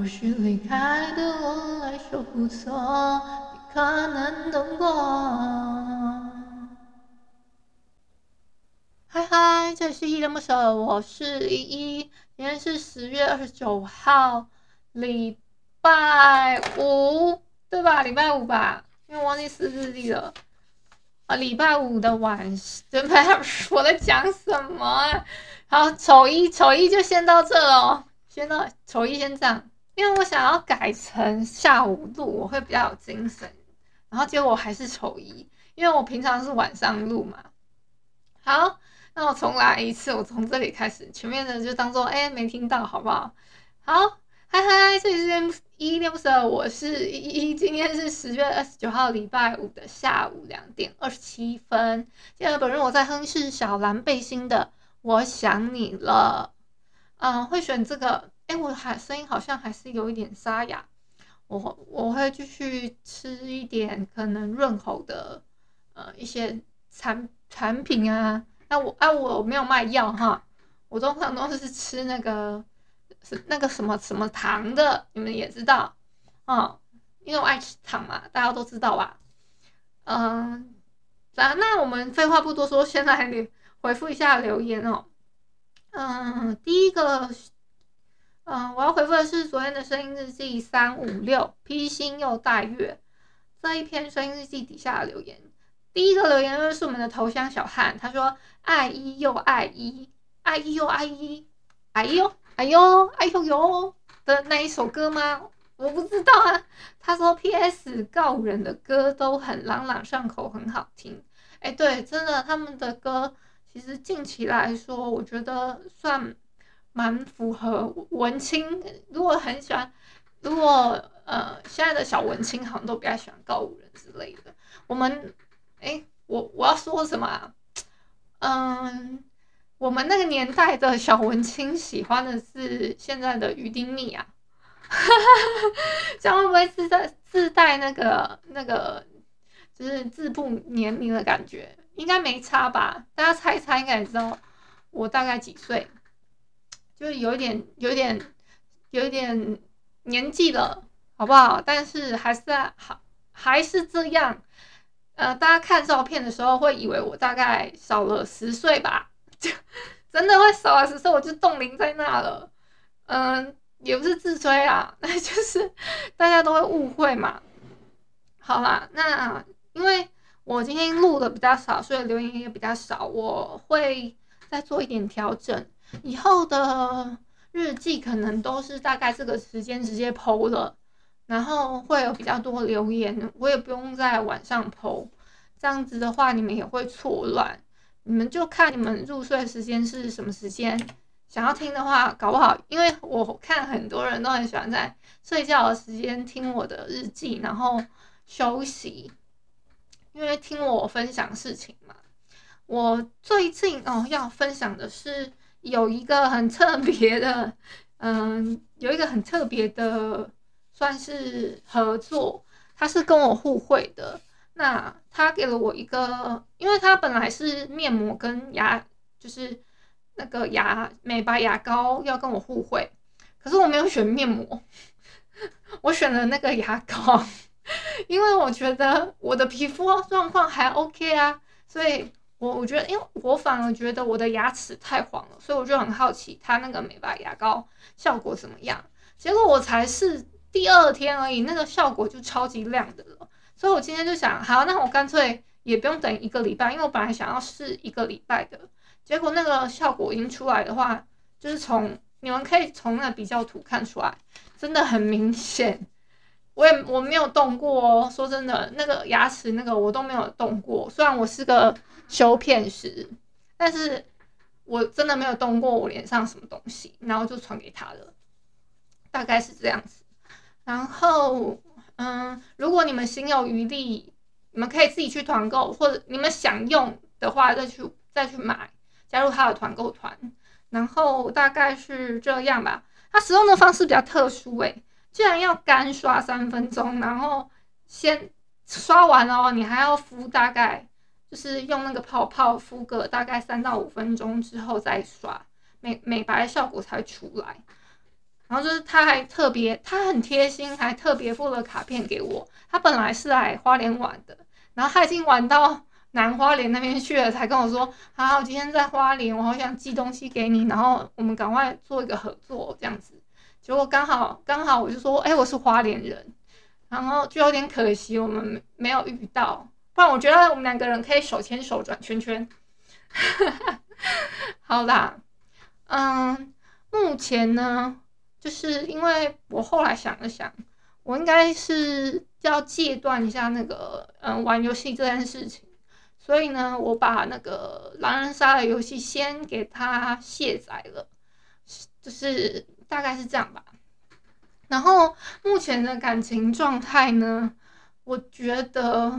或许离开对我来说不错，你可能懂过。嗨嗨，这里是依恋不舍，我是依依，今天是十月二十九号，礼拜五，对吧？礼拜五吧，因为忘记撕日历了。啊，礼拜五的晚上，对吧？我在讲什么？好，丑一丑一就先到这哦，先到丑一先这样，因为我想要改成下午录，我会比较有精神。然后结果还是丑一，因为我平常是晚上录嘛。好，那我重来一次，我从这里开始，前面的就当做哎没听到，好不好？好，嗨嗨，这里是依依恋不舍，我是依依，今天是十月二十九号礼拜五的下午两点二十七分。今天本人我在哼是小蓝背心的。我想你了，嗯，会选这个。哎，我还声音好像还是有一点沙哑。我我会继续吃一点可能润喉的，呃，一些产产品啊。那我啊，我没有卖药哈，我通常都是吃那个是那个什么什么糖的，你们也知道，嗯，因为我爱吃糖嘛，大家都知道吧？嗯，那那我们废话不多说，先来。回复一下留言哦，嗯，第一个，嗯，我要回复的是昨天的声音日记三五六披星又戴月这一篇声音日记底下的留言。第一个留言是我们的头香小汉，他说爱一又爱一，爱一又爱一，哎呦哎呦哎呦呦的那一首歌吗？我不知道啊。他说 P.S. 告人的歌都很朗朗上口，很好听。哎，对，真的他们的歌。其实近期来说，我觉得算蛮符合文青。如果很喜欢，如果呃现在的小文青好像都比较喜欢告五人之类的。我们哎，我我要说什么啊？嗯，我们那个年代的小文青喜欢的是现在的余丁蜜啊，这样会不会自带自带那个那个就是字不年龄的感觉？应该没差吧？大家猜一猜，应该也知道我大概几岁，就是有一点、有一点、有一点年纪了，好不好？但是还是好，还是这样。呃，大家看照片的时候会以为我大概少了十岁吧？就真的会少了十岁，我就冻龄在那了。嗯、也不是自吹啊，那就是大家都会误会嘛。好啦，那因为。我今天录的比较少，所以留言也比较少。我会再做一点调整，以后的日记可能都是大概这个时间直接 po 了，然后会有比较多留言，我也不用在晚上 po。这样子的话，你们也会错乱。你们就看你们入睡时间是什么时间，想要听的话，搞不好，因为我看很多人都很喜欢在睡觉的时间听我的日记，然后休息。因为听我分享事情嘛，我最近哦要分享的是有一个很特别的，嗯，有一个很特别的算是合作，他是跟我互惠的。那他给了我一个，因为他本来是面膜跟牙，就是那个牙美白牙膏要跟我互惠，可是我没有选面膜，我选了那个牙膏。因为我觉得我的皮肤状况还 OK 啊，所以我我觉得，因为我反而觉得我的牙齿太黄了，所以我就很好奇它那个美白牙膏效果怎么样。结果我才试第二天而已，那个效果就超级亮的了。所以我今天就想，好，那我干脆也不用等一个礼拜，因为我本来想要试一个礼拜的。结果那个效果已经出来的话，就是从你们可以从那比较图看出来，真的很明显。我也我没有动过哦，说真的，那个牙齿那个我都没有动过。虽然我是个修片师，但是我真的没有动过我脸上什么东西，然后就传给他了。大概是这样子。然后，嗯，如果你们心有余力，你们可以自己去团购，或者你们想用的话再去再去买，加入他的团购团。然后大概是这样吧。他使用的方式比较特殊诶，居然要干刷三分钟，然后先刷完哦，你还要敷大概就是用那个泡泡敷个大概三到五分钟之后再刷，美美白效果才出来。然后就是他还特别，他很贴心，还特别附了卡片给我。他本来是来花莲玩的，然后他已经玩到南花莲那边去了，才跟我说：“好，我今天在花莲，我好想寄东西给你，然后我们赶快做一个合作这样子。”结果刚好刚好我就说：“哎，我是花莲人。”然后就有点可惜，我们没有遇到，不然我觉得我们两个人可以手牵手转圈圈。好啦，嗯，目前呢。就是因为我后来想了想，我应该是要戒断一下那个嗯玩游戏这件事情，所以呢，我把那个狼人杀的游戏先给它卸载了，就是大概是这样吧。然后目前的感情状态呢，我觉得，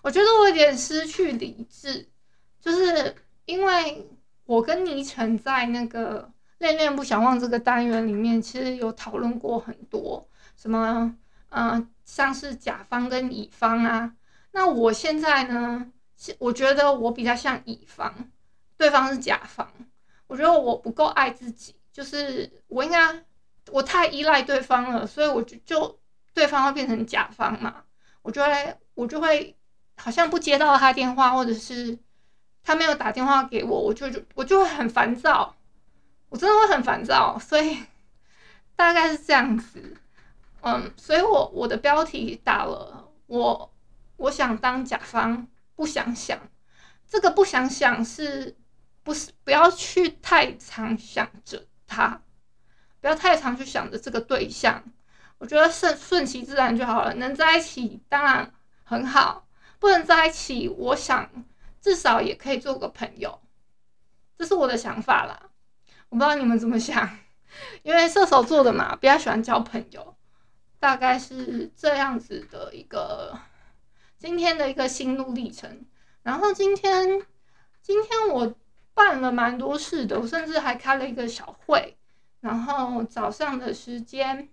我觉得我有点失去理智，就是因为我跟倪晨在那个。恋恋不想忘这个单元里面，其实有讨论过很多什么，嗯、呃，像是甲方跟乙方啊。那我现在呢，我觉得我比较像乙方，对方是甲方。我觉得我不够爱自己，就是我应该我太依赖对方了，所以我就就对方会变成甲方嘛。我就会我就会好像不接到他电话，或者是他没有打电话给我，我就就我就会很烦躁。我真的会很烦躁，所以大概是这样子，嗯，所以我我的标题打了，我我想当甲方，不想想，这个不想想是不是不要去太常想着他，不要太常去想着这个对象，我觉得顺顺其自然就好了，能在一起当然很好，不能在一起，我想至少也可以做个朋友，这是我的想法啦。我不知道你们怎么想，因为射手座的嘛，比较喜欢交朋友，大概是这样子的一个今天的一个心路历程。然后今天今天我办了蛮多事的，我甚至还开了一个小会。然后早上的时间，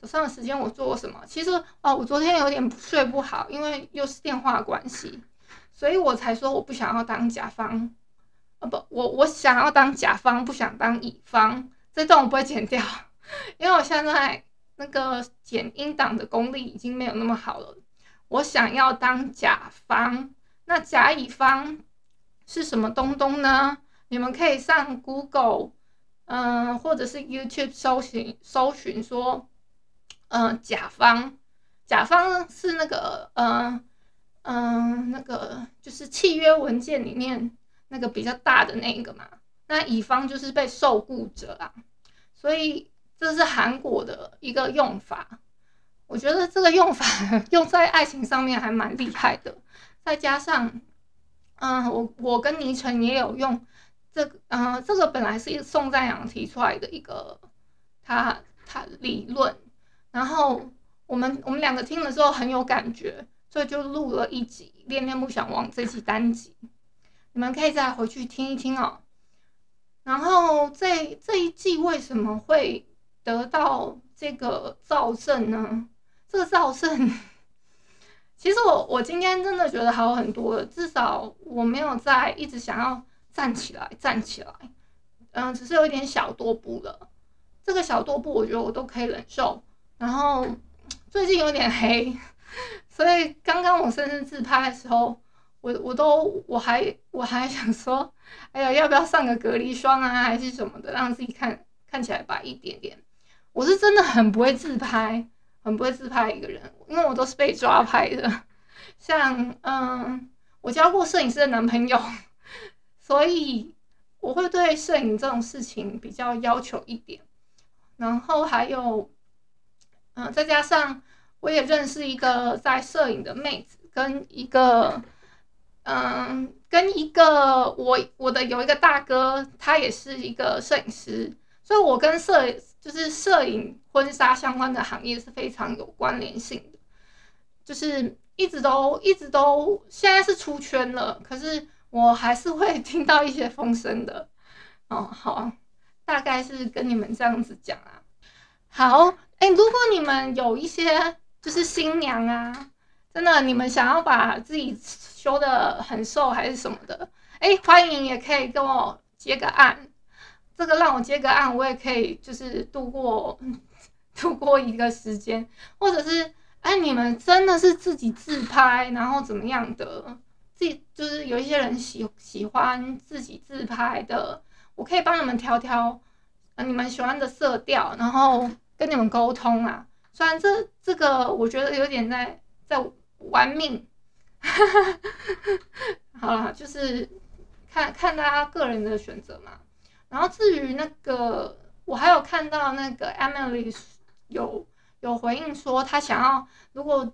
早上的时间我做过什么？其实哦，我昨天有点睡不好，因为又是电话关系，所以我才说我不想要当甲方。啊不，我我想要当甲方，不想当乙方。这段我不会剪掉，因为我现在那个剪音档的功力已经没有那么好了。我想要当甲方，那甲乙方是什么东东呢？你们可以上 Google，嗯、或者是 YouTube 搜寻搜寻说，嗯、甲方，甲方是那个，嗯、呃、嗯、那个就是契约文件里面。那个比较大的那个嘛，那乙方就是被受雇者啊，所以这是韩国的一个用法，我觉得这个用法 用在爱情上面还蛮厉害的，再加上，嗯，我我跟倪晨也有用这个，嗯，这个本来是宋赞阳提出来的一个他他理论，然后我们我们两个听了之后很有感觉，所以就录了一集《恋恋不想忘》这集单集。你们可以再回去听一听哦。然后这这一季为什么会得到这个躁症呢？这个躁症，其实我我今天真的觉得好很多了，至少我没有再一直想要站起来站起来，嗯，只是有一点小多步了。这个小多步我觉得我都可以忍受。然后最近有点黑，所以刚刚我生日自拍的时候。我我都我还我还想说，哎呀，要不要上个隔离霜啊，还是什么的，让自己看看起来白一点点。我是真的很不会自拍，很不会自拍一个人，因为我都是被抓拍的。像嗯，我交过摄影师的男朋友，所以我会对摄影这种事情比较要求一点。然后还有，嗯，再加上我也认识一个在摄影的妹子，跟一个。嗯，跟一个我我的有一个大哥，他也是一个摄影师，所以我跟摄就是摄影婚纱相关的行业是非常有关联性的，就是一直都一直都现在是出圈了，可是我还是会 听到一些风声的。哦，好，大概是跟你们这样子讲啊。好，哎、如果你们有一些就是新娘啊，真的你们想要把自己修得很瘦还是什么的，哎、欸，欢迎也可以跟我接个案。这个让我接个案，我也可以就是度过 度过一个时间，或者是哎，你们真的是自己自拍，然后怎么样的？自己就是有一些人喜喜欢自己自拍的，我可以帮你们调调你们喜欢的色调，然后跟你们沟通啊。虽然这这个我觉得有点在在玩命，好了，就是看看大家个人的选择嘛。然后至于那个，我还有看到那个 Emily 有有回应说，她想要如果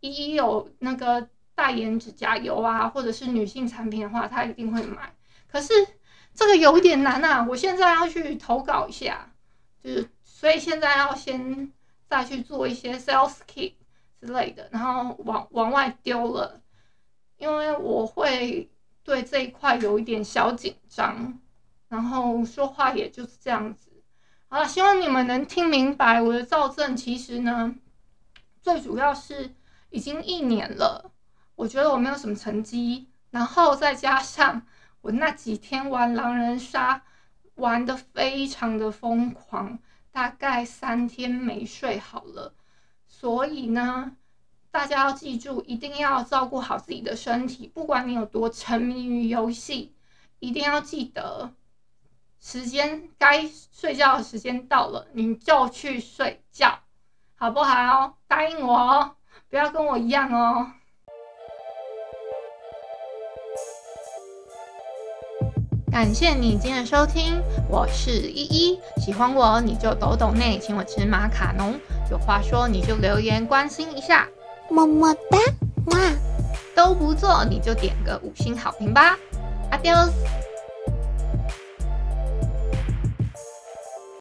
依依有那个代言指甲油啊，或者是女性产品的话，她一定会买。可是这个有一点难啊，我现在要去投稿一下，就是所以现在要先再去做一些 sales kit 之类的，然后往往外丢了，因为我会对这一块有一点小紧张。然后说话也就是这样子，好，希望你们能听明白我的躁症。其实呢，最主要是已经一年了，我觉得我没有什么成绩，然后再加上我那几天玩狼人杀玩得非常的疯狂，大概三天没睡好了。所以呢，大家要记住，一定要照顾好自己的身体，不管你有多沉迷于游戏，一定要记得。时间该睡觉的时间到了，你就去睡觉，好不好？答应我哦，不要跟我一样哦。感谢你今天的收听，我是依依，喜欢我你就抖抖内，请我吃马卡龙，有话说你就留言关心一下，么么哒，哇，都不做你就点个五星好评吧，Adios。